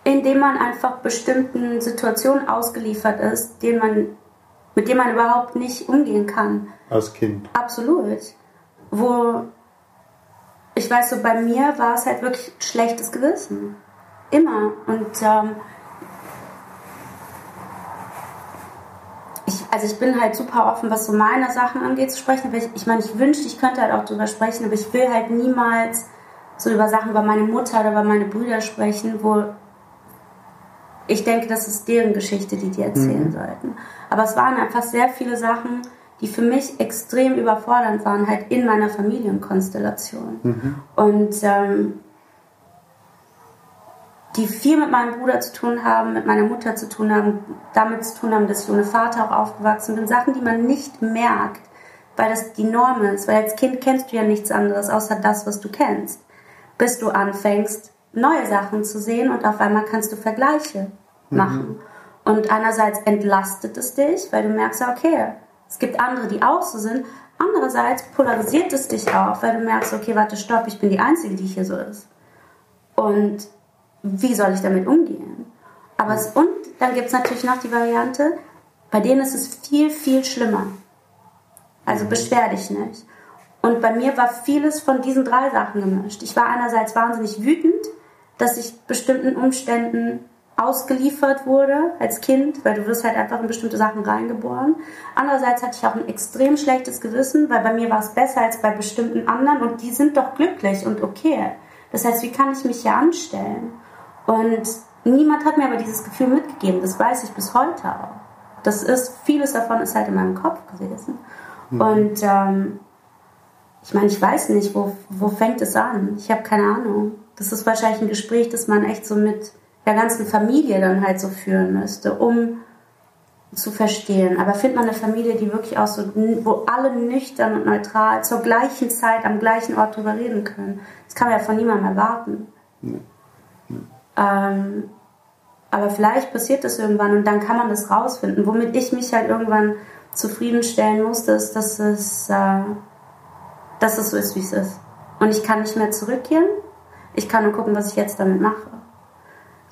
Indem man einfach bestimmten Situationen ausgeliefert ist, denen man, mit denen man überhaupt nicht umgehen kann. Als Kind? Absolut. Wo ich weiß so, bei mir war es halt wirklich schlechtes Gewissen. Immer. Und ähm, ich, also ich bin halt super offen, was so meine Sachen angeht zu sprechen. Aber ich, ich meine, ich wünschte, ich könnte halt auch drüber sprechen, aber ich will halt niemals so über Sachen über meine Mutter oder über meine Brüder sprechen, wo ich denke, das ist deren Geschichte, die die erzählen mhm. sollten. Aber es waren einfach sehr viele Sachen, die für mich extrem überfordernd waren, halt in meiner Familienkonstellation. Mhm. Und ähm, die viel mit meinem Bruder zu tun haben, mit meiner Mutter zu tun haben, damit zu tun haben, dass ich ohne Vater auch aufgewachsen bin. Sachen, die man nicht merkt, weil das die Norm ist. Weil als Kind kennst du ja nichts anderes außer das, was du kennst. Bis du anfängst, neue Sachen zu sehen und auf einmal kannst du Vergleiche mhm. machen. Mhm. Und einerseits entlastet es dich, weil du merkst, okay, es gibt andere, die auch so sind. Andererseits polarisiert es dich auch, weil du merkst, okay, warte, stopp, ich bin die Einzige, die hier so ist. Und wie soll ich damit umgehen? Aber es, und dann gibt es natürlich noch die Variante, bei denen ist es viel, viel schlimmer. Also beschwer dich nicht. Und bei mir war vieles von diesen drei Sachen gemischt. Ich war einerseits wahnsinnig wütend, dass ich bestimmten Umständen ausgeliefert wurde als Kind, weil du wirst halt einfach in bestimmte Sachen reingeboren. Andererseits hatte ich auch ein extrem schlechtes Gewissen, weil bei mir war es besser als bei bestimmten anderen und die sind doch glücklich und okay. Das heißt, wie kann ich mich hier anstellen? Und niemand hat mir aber dieses Gefühl mitgegeben. Das weiß ich bis heute auch. Das ist, vieles davon ist halt in meinem Kopf gewesen. Mhm. Und ähm, ich meine, ich weiß nicht, wo, wo fängt es an? Ich habe keine Ahnung. Das ist wahrscheinlich ein Gespräch, das man echt so mit der ganzen Familie dann halt so führen müsste, um zu verstehen. Aber findet man eine Familie, die wirklich auch so, wo alle nüchtern und neutral zur gleichen Zeit am gleichen Ort drüber reden können. Das kann man ja von niemandem erwarten. Mhm. Ähm, aber vielleicht passiert das irgendwann und dann kann man das rausfinden. Womit ich mich halt irgendwann zufriedenstellen musste, ist, dass es, äh, dass es so ist, wie es ist. Und ich kann nicht mehr zurückgehen. Ich kann nur gucken, was ich jetzt damit mache.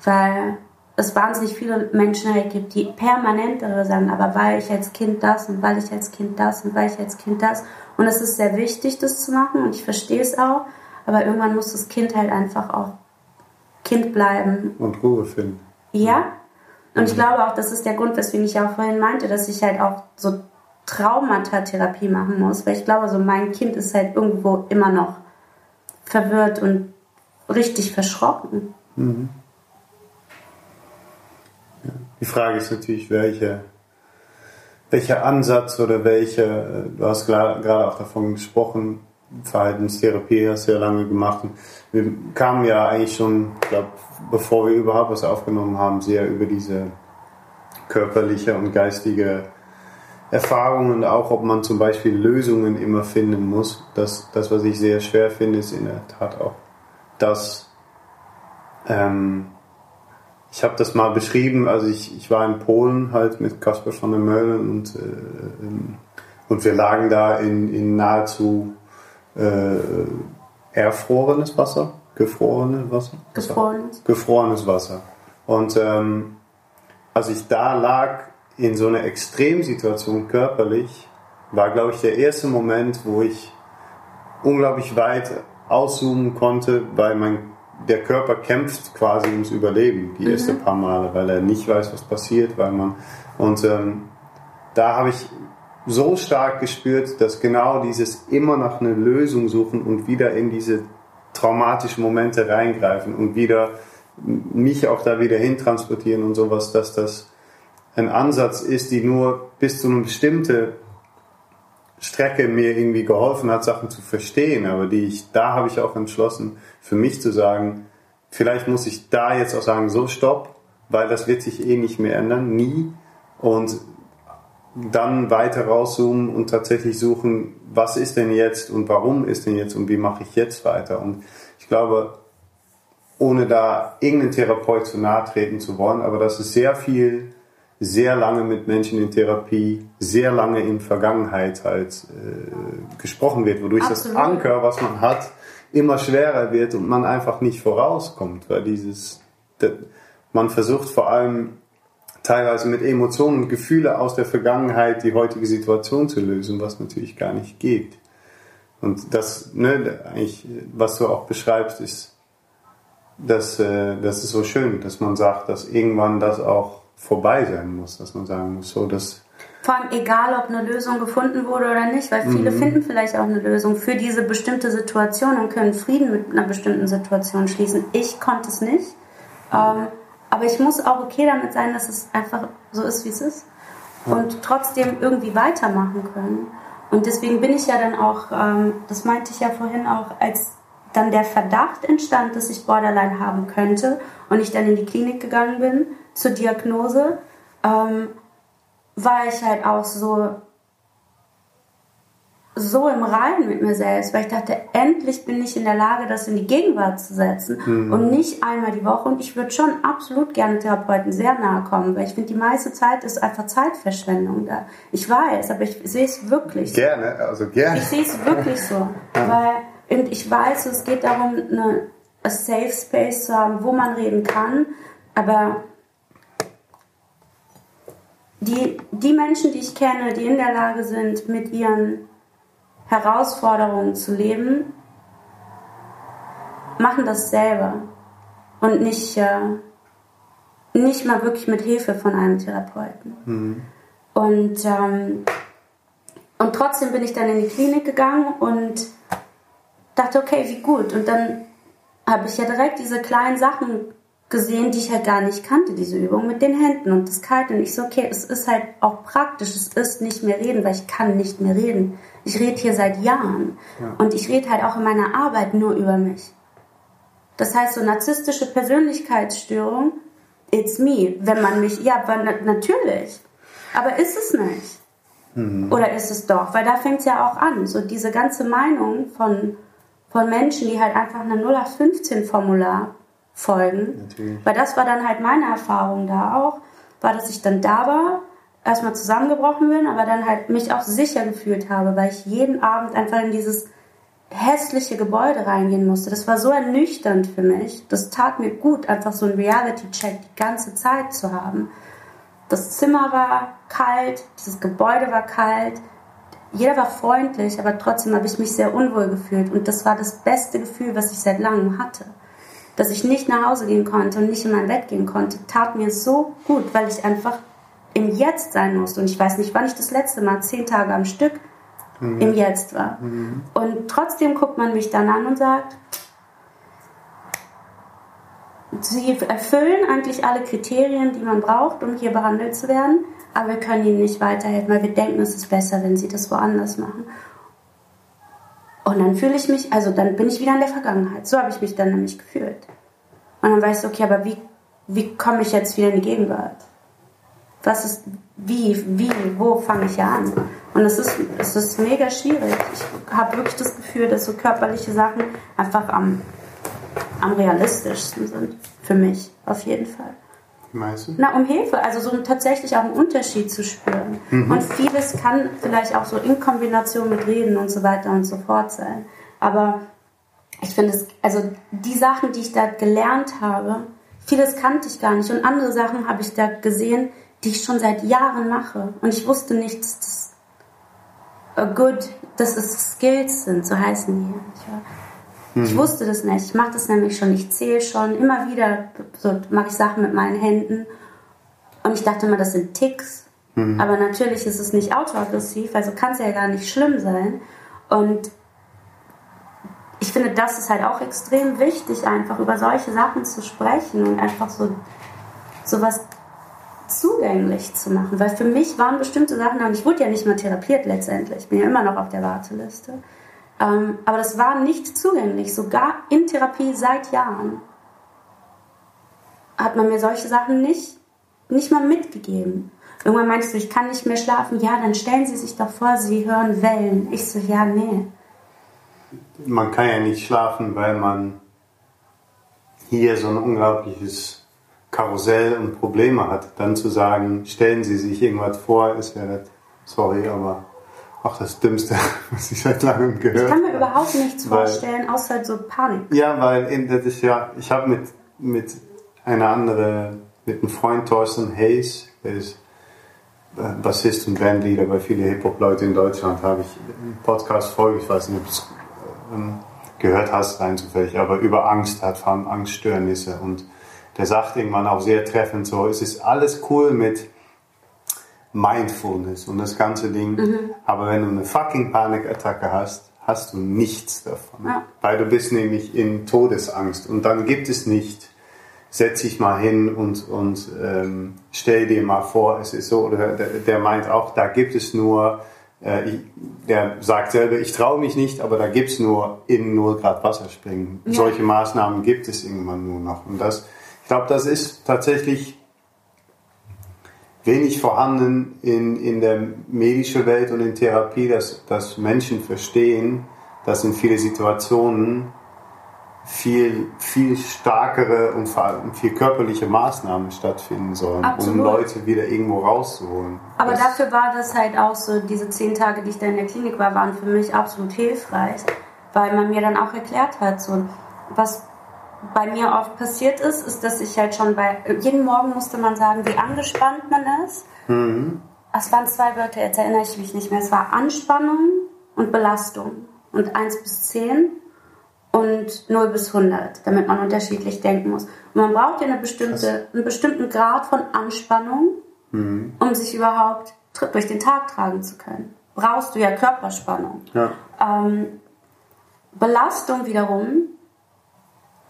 Weil es wahnsinnig viele Menschen halt gibt, die permanent darüber sagen, aber weil ich als Kind das und weil ich als Kind das und weil ich als Kind das. Und es ist sehr wichtig, das zu machen und ich verstehe es auch, aber irgendwann muss das Kind halt einfach auch Kind bleiben. Und Ruhe finden. Ja. Und ich glaube auch, das ist der Grund, weswegen ich auch vorhin meinte, dass ich halt auch so Traumatatherapie machen muss, weil ich glaube, so mein Kind ist halt irgendwo immer noch verwirrt und richtig verschrocken. Mhm. Die Frage ist natürlich, welche, welcher Ansatz oder welche, du hast gerade auch davon gesprochen, Verhaltenstherapie hast du ja lange gemacht. Wir kamen ja eigentlich schon, ich glaube, bevor wir überhaupt was aufgenommen haben, sehr über diese körperliche und geistige Erfahrungen und auch, ob man zum Beispiel Lösungen immer finden muss. Das, das was ich sehr schwer finde, ist in der Tat auch, dass ähm, ich habe das mal beschrieben, also ich, ich war in Polen halt mit Kasper von der Mölln und, äh, und wir lagen da in, in nahezu äh, erfrorenes Wasser, gefrorenes Wasser? Gefrorenes. Gefrorenes Wasser. Und ähm, als ich da lag, in so einer Extremsituation körperlich, war, glaube ich, der erste Moment, wo ich unglaublich weit auszoomen konnte, weil mein, der Körper kämpft quasi ums Überleben, die mhm. ersten paar Male, weil er nicht weiß, was passiert, weil man, und ähm, da habe ich so stark gespürt, dass genau dieses immer nach einer Lösung suchen und wieder in diese traumatischen Momente reingreifen und wieder mich auch da wieder hintransportieren und sowas, dass das ein Ansatz ist, die nur bis zu einer bestimmten Strecke mir irgendwie geholfen hat, Sachen zu verstehen, aber die ich, da habe ich auch entschlossen, für mich zu sagen, vielleicht muss ich da jetzt auch sagen, so stopp, weil das wird sich eh nicht mehr ändern, nie. Und dann weiter rauszoomen und tatsächlich suchen, was ist denn jetzt und warum ist denn jetzt und wie mache ich jetzt weiter. Und ich glaube, ohne da irgendeinen Therapeut zu nahe treten zu wollen, aber das ist sehr viel, sehr lange mit Menschen in Therapie, sehr lange in Vergangenheit halt äh, gesprochen wird, wodurch Absolut. das Anker, was man hat, immer schwerer wird und man einfach nicht vorauskommt, weil dieses, man versucht vor allem teilweise mit Emotionen und Gefühle aus der Vergangenheit die heutige Situation zu lösen, was natürlich gar nicht geht. Und das, ne, eigentlich, was du auch beschreibst, ist, dass, äh, das ist so schön, dass man sagt, dass irgendwann das auch vorbei sein muss, dass man sagen muss, so, dass vor allem egal, ob eine Lösung gefunden wurde oder nicht, weil viele mhm. finden vielleicht auch eine Lösung für diese bestimmte Situation und können Frieden mit einer bestimmten Situation schließen. Ich konnte es nicht. Ähm, aber ich muss auch okay damit sein, dass es einfach so ist, wie es ist. Und trotzdem irgendwie weitermachen können. Und deswegen bin ich ja dann auch, ähm, das meinte ich ja vorhin auch, als dann der Verdacht entstand, dass ich Borderline haben könnte und ich dann in die Klinik gegangen bin zur Diagnose, ähm, war ich halt auch so so im Reinen mit mir selbst, weil ich dachte, endlich bin ich in der Lage, das in die Gegenwart zu setzen mhm. und nicht einmal die Woche. Und ich würde schon absolut gerne Therapeuten sehr nahe kommen, weil ich finde, die meiste Zeit ist einfach Zeitverschwendung da. Ich weiß, aber ich sehe es wirklich. So. Gerne, also gerne. Ich sehe es wirklich so, weil und ich weiß, es geht darum, eine a Safe Space zu haben, wo man reden kann, aber die, die Menschen, die ich kenne, die in der Lage sind, mit ihren Herausforderungen zu leben, machen das selber und nicht, äh, nicht mal wirklich mit Hilfe von einem Therapeuten. Mhm. Und, ähm, und trotzdem bin ich dann in die Klinik gegangen und dachte, okay, wie gut. Und dann habe ich ja direkt diese kleinen Sachen gesehen, die ich halt gar nicht kannte, diese Übung mit den Händen und das Kalt. Und ich so, okay, es ist halt auch praktisch, es ist nicht mehr reden, weil ich kann nicht mehr reden. Ich rede hier seit Jahren. Ja. Und ich rede halt auch in meiner Arbeit nur über mich. Das heißt, so narzisstische Persönlichkeitsstörung, it's me. Wenn man mich, ja, natürlich. Aber ist es nicht. Mhm. Oder ist es doch? Weil da fängt es ja auch an. So diese ganze Meinung von, von Menschen, die halt einfach eine 0815-Formular folgen. Natürlich. Weil das war dann halt meine Erfahrung da auch, war, dass ich dann da war erstmal zusammengebrochen bin, aber dann halt mich auch sicher gefühlt habe, weil ich jeden Abend einfach in dieses hässliche Gebäude reingehen musste. Das war so ernüchternd für mich. Das tat mir gut, einfach so einen Reality-Check die ganze Zeit zu haben. Das Zimmer war kalt, dieses Gebäude war kalt, jeder war freundlich, aber trotzdem habe ich mich sehr unwohl gefühlt. Und das war das beste Gefühl, was ich seit langem hatte. Dass ich nicht nach Hause gehen konnte und nicht in mein Bett gehen konnte, tat mir so gut, weil ich einfach im Jetzt sein musste. Und ich weiß nicht, wann ich das letzte Mal zehn Tage am Stück mhm. im Jetzt war. Mhm. Und trotzdem guckt man mich dann an und sagt, sie erfüllen eigentlich alle Kriterien, die man braucht, um hier behandelt zu werden, aber wir können ihnen nicht weiterhelfen, weil wir denken, es ist besser, wenn sie das woanders machen. Und dann fühle ich mich, also dann bin ich wieder in der Vergangenheit. So habe ich mich dann nämlich gefühlt. Und dann weißt du, okay, aber wie, wie komme ich jetzt wieder in die Gegenwart? Was ist, wie, wie, wo fange ich ja an? Und es ist, es ist mega schwierig. Ich habe wirklich das Gefühl, dass so körperliche Sachen einfach am, am realistischsten sind. Für mich, auf jeden Fall. Na, um Hilfe, also so tatsächlich auch einen Unterschied zu spüren. Mhm. Und vieles kann vielleicht auch so in Kombination mit Reden und so weiter und so fort sein. Aber ich finde es, also die Sachen, die ich da gelernt habe, vieles kannte ich gar nicht. Und andere Sachen habe ich da gesehen, die ich schon seit Jahren mache. Und ich wusste nicht, dass das good, dass es Skills sind, so heißen die. Ich, mhm. ich wusste das nicht. Ich mache das nämlich schon. Ich zähle schon. Immer wieder so, mache ich Sachen mit meinen Händen. Und ich dachte immer, das sind Ticks. Mhm. Aber natürlich ist es nicht autoaggressiv, also kann es ja gar nicht schlimm sein. Und ich finde, das ist halt auch extrem wichtig, einfach über solche Sachen zu sprechen und einfach so sowas zugänglich zu machen. Weil für mich waren bestimmte Sachen, und ich wurde ja nicht mal therapiert letztendlich, ich bin ja immer noch auf der Warteliste. Ähm, aber das war nicht zugänglich, sogar in Therapie seit Jahren. Hat man mir solche Sachen nicht, nicht mal mitgegeben. Irgendwann meinst du, ich kann nicht mehr schlafen. Ja, dann stellen Sie sich doch vor, Sie hören Wellen. Ich so, ja, nee. Man kann ja nicht schlafen, weil man hier so ein unglaubliches Karussell und Probleme hat, dann zu sagen, stellen Sie sich irgendwas vor, ist ja nicht, sorry, aber auch das Dümmste, was ich seit langem gehört habe. Ich kann mir überhaupt nichts weil, vorstellen, außer so Panik. Ja, weil das ist ja, ich habe mit, mit einer anderen, mit einem Freund Thorsten Hayes, der ist äh, Bassist und Bandleader bei vielen Hip-Hop-Leute in Deutschland, habe ich einen Podcast-Folge, ich weiß nicht, ob du es ähm, gehört hast, rein zufällig, aber über Angst hat, vor allem Angststörnisse und der sagt irgendwann auch sehr treffend so, es ist alles cool mit Mindfulness und das ganze Ding, mhm. aber wenn du eine fucking Panikattacke hast, hast du nichts davon. Ja. Weil du bist nämlich in Todesangst und dann gibt es nicht, setz dich mal hin und, und ähm, stell dir mal vor, es ist so, oder der, der meint auch, da gibt es nur, äh, ich, der sagt selber, ich traue mich nicht, aber da gibt es nur in 0 Grad Wasser springen. Ja. Solche Maßnahmen gibt es irgendwann nur noch. Und das glaube, das ist tatsächlich wenig vorhanden in, in der medischen Welt und in Therapie, dass, dass Menschen verstehen, dass in vielen Situationen viel, viel stärkere und vor allem viel körperliche Maßnahmen stattfinden sollen, Absolut. um Leute wieder irgendwo rauszuholen. Aber das dafür war das halt auch so, diese zehn Tage, die ich da in der Klinik war, waren für mich absolut hilfreich, weil man mir dann auch erklärt hat, so, was bei mir oft passiert ist, ist, dass ich halt schon bei, jeden Morgen musste man sagen, wie angespannt man ist. Mhm. Es waren zwei Wörter, jetzt erinnere ich mich nicht mehr. Es war Anspannung und Belastung. Und 1 bis 10 und 0 bis 100, damit man unterschiedlich denken muss. Und man braucht ja eine bestimmte, einen bestimmten Grad von Anspannung, mhm. um sich überhaupt durch den Tag tragen zu können. Brauchst du ja Körperspannung. Ja. Ähm, Belastung wiederum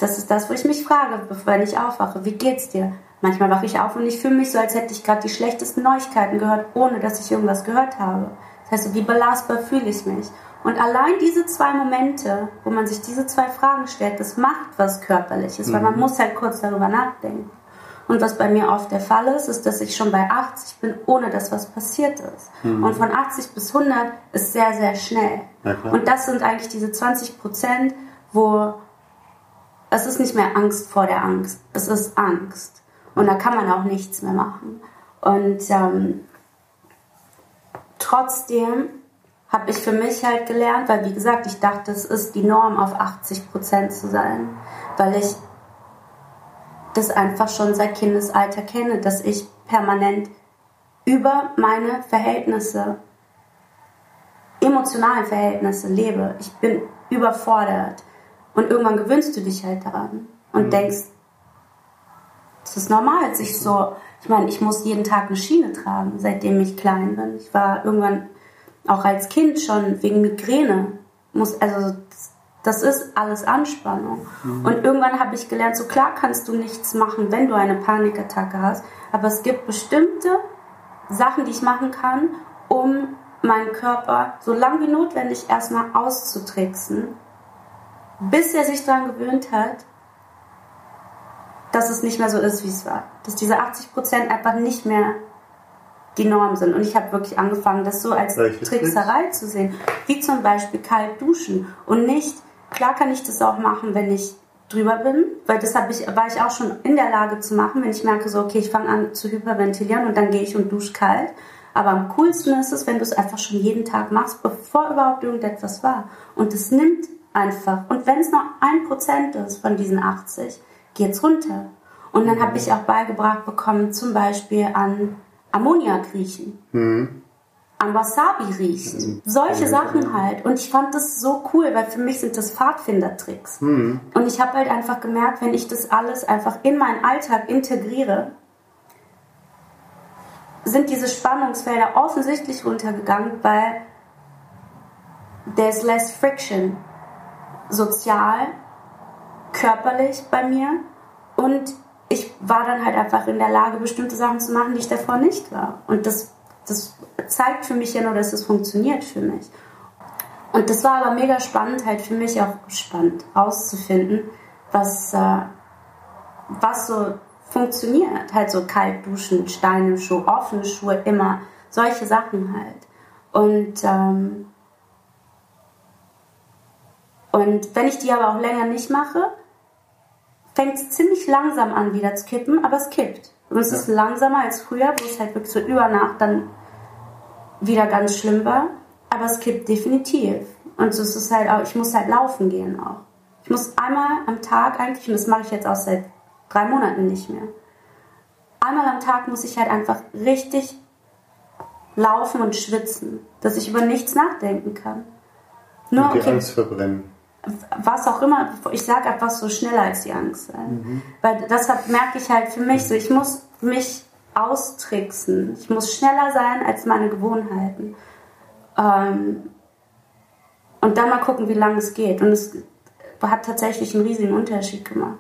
das ist das, wo ich mich frage, wenn ich aufwache. Wie geht's dir? Manchmal wache ich auf und ich fühle mich so, als hätte ich gerade die schlechtesten Neuigkeiten gehört, ohne dass ich irgendwas gehört habe. Das heißt, wie belastbar fühle ich mich? Und allein diese zwei Momente, wo man sich diese zwei Fragen stellt, das macht was Körperliches, mhm. weil man mhm. muss halt kurz darüber nachdenken. Und was bei mir oft der Fall ist, ist, dass ich schon bei 80 bin, ohne dass was passiert ist. Mhm. Und von 80 bis 100 ist sehr, sehr schnell. Ja, und das sind eigentlich diese 20 Prozent, wo es ist nicht mehr Angst vor der Angst, es ist Angst. Und da kann man auch nichts mehr machen. Und ähm, trotzdem habe ich für mich halt gelernt, weil wie gesagt, ich dachte, es ist die Norm, auf 80 Prozent zu sein, weil ich das einfach schon seit Kindesalter kenne, dass ich permanent über meine Verhältnisse, emotionalen Verhältnisse lebe. Ich bin überfordert. Und irgendwann gewöhnst du dich halt daran und mhm. denkst, es ist normal, sich so, ich meine, ich muss jeden Tag eine Schiene tragen, seitdem ich klein bin. Ich war irgendwann auch als Kind schon wegen Migräne, muss, also das ist alles Anspannung. Mhm. Und irgendwann habe ich gelernt, so klar kannst du nichts machen, wenn du eine Panikattacke hast, aber es gibt bestimmte Sachen, die ich machen kann, um meinen Körper so lang wie notwendig erstmal auszutricksen, bis er sich daran gewöhnt hat, dass es nicht mehr so ist, wie es war. Dass diese 80% einfach nicht mehr die Norm sind. Und ich habe wirklich angefangen, das so als Welche Trickserei Tricks? zu sehen. Wie zum Beispiel kalt duschen. Und nicht, klar kann ich das auch machen, wenn ich drüber bin, weil das hab ich, war ich auch schon in der Lage zu machen, wenn ich merke, so, okay, ich fange an zu hyperventilieren und dann gehe ich und dusche kalt. Aber am coolsten ist es, wenn du es einfach schon jeden Tag machst, bevor überhaupt irgendetwas war. Und es nimmt einfach. Und wenn es nur ein Prozent ist von diesen 80, geht's runter. Und dann habe ich auch beigebracht bekommen, zum Beispiel an Ammoniak riechen. Mhm. An Wasabi riecht. Mhm. Solche Sachen halt. Und ich fand das so cool, weil für mich sind das Pfadfindertricks. Mhm. Und ich habe halt einfach gemerkt, wenn ich das alles einfach in meinen Alltag integriere, sind diese Spannungsfelder offensichtlich runtergegangen, weil there's less friction. Sozial, körperlich bei mir und ich war dann halt einfach in der Lage, bestimmte Sachen zu machen, die ich davor nicht war. Und das, das zeigt für mich ja nur, dass es funktioniert für mich. Und das war aber mega spannend, halt für mich auch spannend auszufinden, was, äh, was so funktioniert. Halt so kalt duschen, Steine im Schuh, offene Schuhe, immer solche Sachen halt. Und, ähm, und wenn ich die aber auch länger nicht mache, fängt es ziemlich langsam an wieder zu kippen, aber es kippt. Und es ja. ist langsamer als früher, wo es halt wirklich so über Nacht dann wieder ganz schlimm war. Aber es kippt definitiv. Und so ist es halt auch, ich muss halt laufen gehen auch. Ich muss einmal am Tag eigentlich, und das mache ich jetzt auch seit drei Monaten nicht mehr. Einmal am Tag muss ich halt einfach richtig laufen und schwitzen, dass ich über nichts nachdenken kann. Nur und die okay, Angst verbrennen was auch immer, ich sage einfach so schneller als die Angst. Mhm. Weil deshalb merke ich halt für mich so, ich muss mich austricksen. Ich muss schneller sein als meine Gewohnheiten. Ähm, und dann mal gucken, wie lange es geht. Und es hat tatsächlich einen riesigen Unterschied gemacht.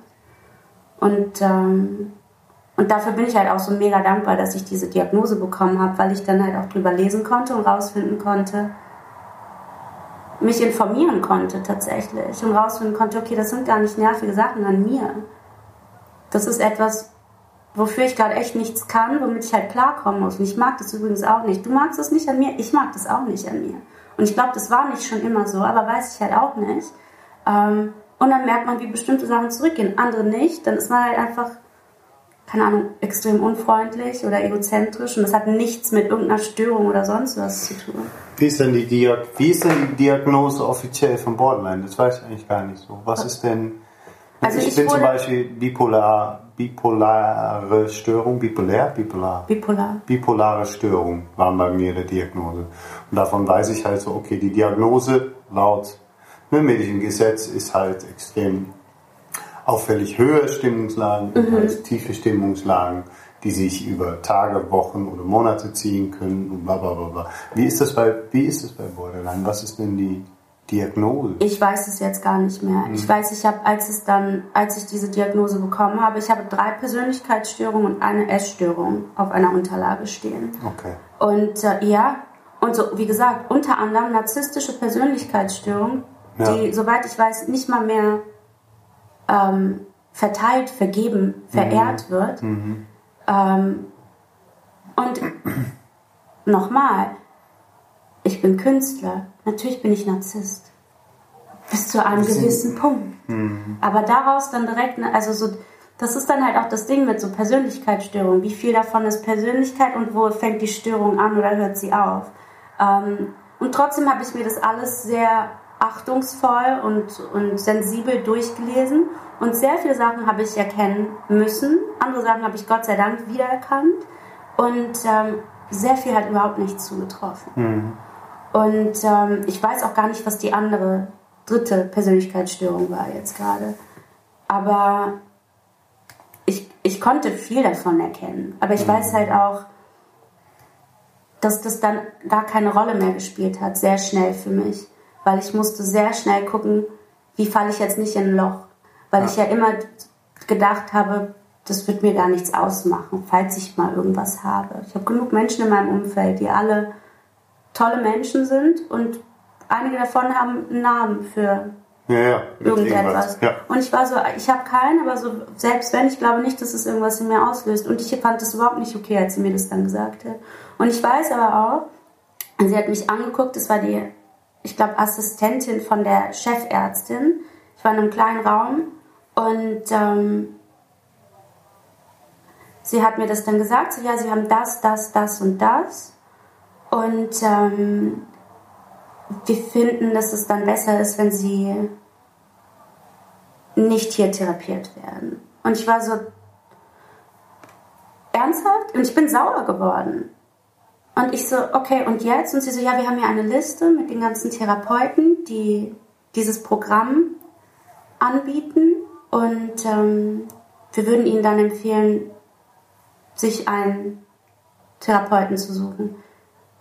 Und, ähm, und dafür bin ich halt auch so mega dankbar, dass ich diese Diagnose bekommen habe, weil ich dann halt auch drüber lesen konnte und rausfinden konnte, mich informieren konnte tatsächlich und rausfinden konnte, okay, das sind gar nicht nervige Sachen an mir. Das ist etwas, wofür ich gerade echt nichts kann, womit ich halt klarkommen muss. Und ich mag das übrigens auch nicht. Du magst es nicht an mir, ich mag das auch nicht an mir. Und ich glaube, das war nicht schon immer so, aber weiß ich halt auch nicht. Ähm, und dann merkt man, wie bestimmte Sachen zurückgehen, andere nicht. Dann ist man halt einfach keine Ahnung, extrem unfreundlich oder egozentrisch und das hat nichts mit irgendeiner Störung oder sonst was zu tun. Wie ist denn die, Diag wie ist denn die Diagnose offiziell von Borderline? Das weiß ich eigentlich gar nicht so. Was ist denn. Also ich, ich bin zum Beispiel bipolar, bipolare Störung, bipolär, bipolar. Bipolar. Bipolare Störung waren bei mir die Diagnose. Und davon weiß ich halt so, okay, die Diagnose laut ne, medischen Gesetz ist halt extrem auffällig höhere Stimmungslagen mhm. als tiefe Stimmungslagen, die sich über Tage, Wochen oder Monate ziehen können und bla bla bla. Wie ist das bei, wie ist das bei Borderline? Was ist denn die Diagnose? Ich weiß es jetzt gar nicht mehr. Mhm. Ich weiß, ich habe, als es dann, als ich diese Diagnose bekommen habe, ich habe drei Persönlichkeitsstörungen und eine Essstörung auf einer Unterlage stehen. Okay. Und äh, ja, und so, wie gesagt, unter anderem narzisstische Persönlichkeitsstörung, ja. die, soweit ich weiß, nicht mal mehr ähm, verteilt, vergeben, verehrt mhm. wird. Mhm. Ähm, und nochmal, ich bin Künstler, natürlich bin ich Narzisst. Bis zu einem gewissen Punkt. Mhm. Aber daraus dann direkt, ne, also so, das ist dann halt auch das Ding mit so Persönlichkeitsstörungen. Wie viel davon ist Persönlichkeit und wo fängt die Störung an oder hört sie auf? Ähm, Und trotzdem habe ich mir das alles sehr achtungsvoll und, und sensibel durchgelesen. Und sehr viele Sachen habe ich erkennen müssen. Andere Sachen habe ich Gott sei Dank wiedererkannt. Und ähm, sehr viel hat überhaupt nicht zugetroffen. Mhm. Und ähm, ich weiß auch gar nicht, was die andere dritte Persönlichkeitsstörung war jetzt gerade. Aber ich, ich konnte viel davon erkennen. Aber ich mhm. weiß halt auch, dass das dann gar keine Rolle mehr gespielt hat, sehr schnell für mich. Weil ich musste sehr schnell gucken, wie falle ich jetzt nicht in ein Loch. Weil ja. ich ja immer gedacht habe, das wird mir gar nichts ausmachen, falls ich mal irgendwas habe. Ich habe genug Menschen in meinem Umfeld, die alle tolle Menschen sind und einige davon haben einen Namen für ja, ja, irgendetwas. Ja. Und ich war so, ich habe keinen, aber so, selbst wenn, ich glaube nicht, dass es irgendwas in mir auslöst. Und ich fand das überhaupt nicht okay, als sie mir das dann gesagt hat. Und ich weiß aber auch, sie hat mich angeguckt, das war die, ich glaube, Assistentin von der Chefärztin. Ich war in einem kleinen Raum und ähm, sie hat mir das dann gesagt, so ja, sie haben das, das, das und das. Und ähm, wir finden, dass es dann besser ist, wenn sie nicht hier therapiert werden. Und ich war so ernsthaft und ich bin sauer geworden. Und ich so, okay, und jetzt? Und sie so, ja, wir haben hier eine Liste mit den ganzen Therapeuten, die dieses Programm anbieten. Und ähm, wir würden ihnen dann empfehlen, sich einen Therapeuten zu suchen.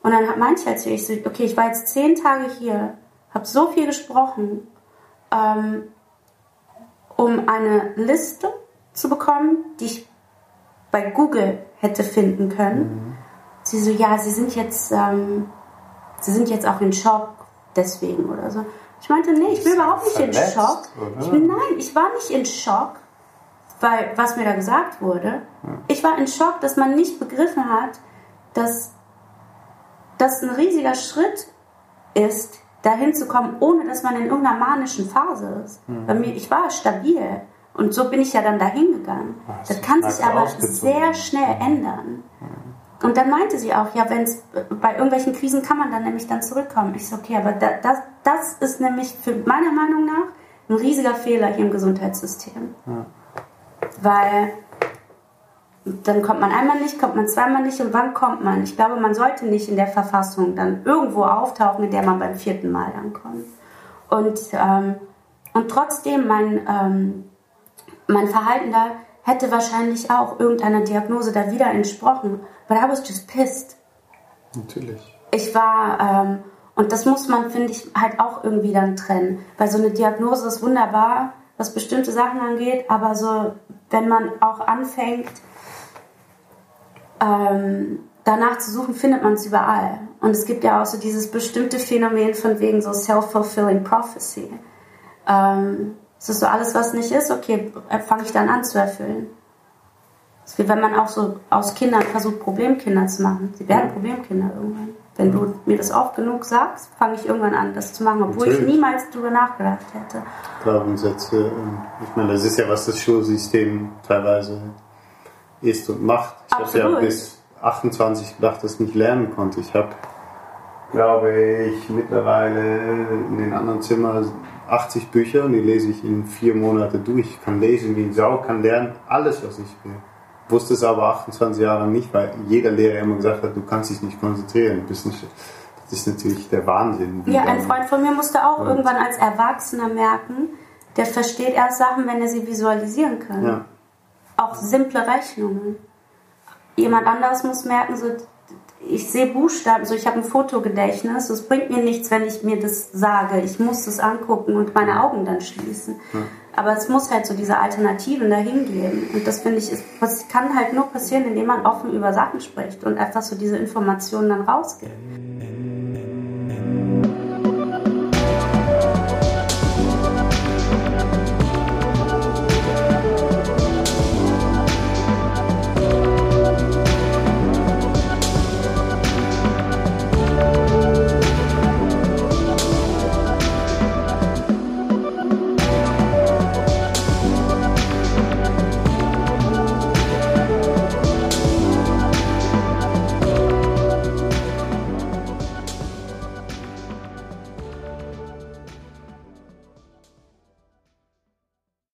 Und dann meinte ich halt zu ihr, okay, ich war jetzt zehn Tage hier, habe so viel gesprochen, ähm, um eine Liste zu bekommen, die ich bei Google hätte finden können. Mhm. Sie so, ja, Sie sind jetzt, ähm, Sie sind jetzt auch in Schock deswegen oder so. Ich meinte, nee, ich bin überhaupt nicht in Schock. Ich bin, nein, ich war nicht in Schock, weil was mir da gesagt wurde. Ich war in Schock, dass man nicht begriffen hat, dass das ein riesiger Schritt ist, dahin zu kommen, ohne dass man in irgendeiner manischen Phase ist. Mhm. Bei mir, ich war stabil und so bin ich ja dann dahin gegangen. Das, das kann sich aber sehr schnell ändern. Mhm. Und dann meinte sie auch, ja, wenn es bei irgendwelchen Krisen kann man dann nämlich dann zurückkommen. Ich so, okay, aber da, das, das ist nämlich für meiner Meinung nach ein riesiger Fehler hier im Gesundheitssystem. Mhm. Weil dann kommt man einmal nicht, kommt man zweimal nicht und wann kommt man? Ich glaube, man sollte nicht in der Verfassung dann irgendwo auftauchen, in der man beim vierten Mal dann kommt. Und, ähm, und trotzdem, mein, ähm, mein Verhalten da hätte wahrscheinlich auch irgendeiner Diagnose da wieder entsprochen. But I was just pissed. Natürlich. Ich war, ähm, und das muss man, finde ich, halt auch irgendwie dann trennen. Weil so eine Diagnose ist wunderbar, was bestimmte Sachen angeht, aber so, wenn man auch anfängt, ähm, danach zu suchen, findet man es überall. Und es gibt ja auch so dieses bestimmte Phänomen von wegen so self-fulfilling prophecy. Ähm, es ist so alles, was nicht ist, okay, fange ich dann an zu erfüllen. Es ist wie wenn man auch so aus Kindern versucht, Problemkinder zu machen. Sie werden Problemkinder irgendwann. Wenn du mir das oft genug sagst, fange ich irgendwann an, das zu machen, obwohl Natürlich. ich niemals darüber nachgedacht hätte. Glaubenssätze. Ähm, ich meine, das ist ja, was das Schulsystem teilweise ist und macht. Ich habe ja bis 28 gedacht, dass ich nicht lernen konnte. Ich habe, glaube ich, mittlerweile in den anderen Zimmern 80 Bücher und die lese ich in vier Monate durch. Ich kann lesen wie ein Sau, kann lernen, alles, was ich will. Wusste es aber 28 Jahre lang nicht, weil jeder Lehrer immer gesagt hat, du kannst dich nicht konzentrieren. Du bist nicht, das ist natürlich der Wahnsinn. Ja, ein Freund von mir musste auch irgendwann als Erwachsener merken, der versteht erst Sachen, wenn er sie visualisieren kann. Ja auch simple Rechnungen. Jemand anderes muss merken, so, ich sehe Buchstaben, so ich habe ein Fotogedächtnis, es bringt mir nichts, wenn ich mir das sage. Ich muss es angucken und meine Augen dann schließen. Hm. Aber es muss halt so diese Alternativen dahin geben. Und das finde ich, ist, das kann halt nur passieren, indem man offen über Sachen spricht und einfach so diese Informationen dann rausgibt.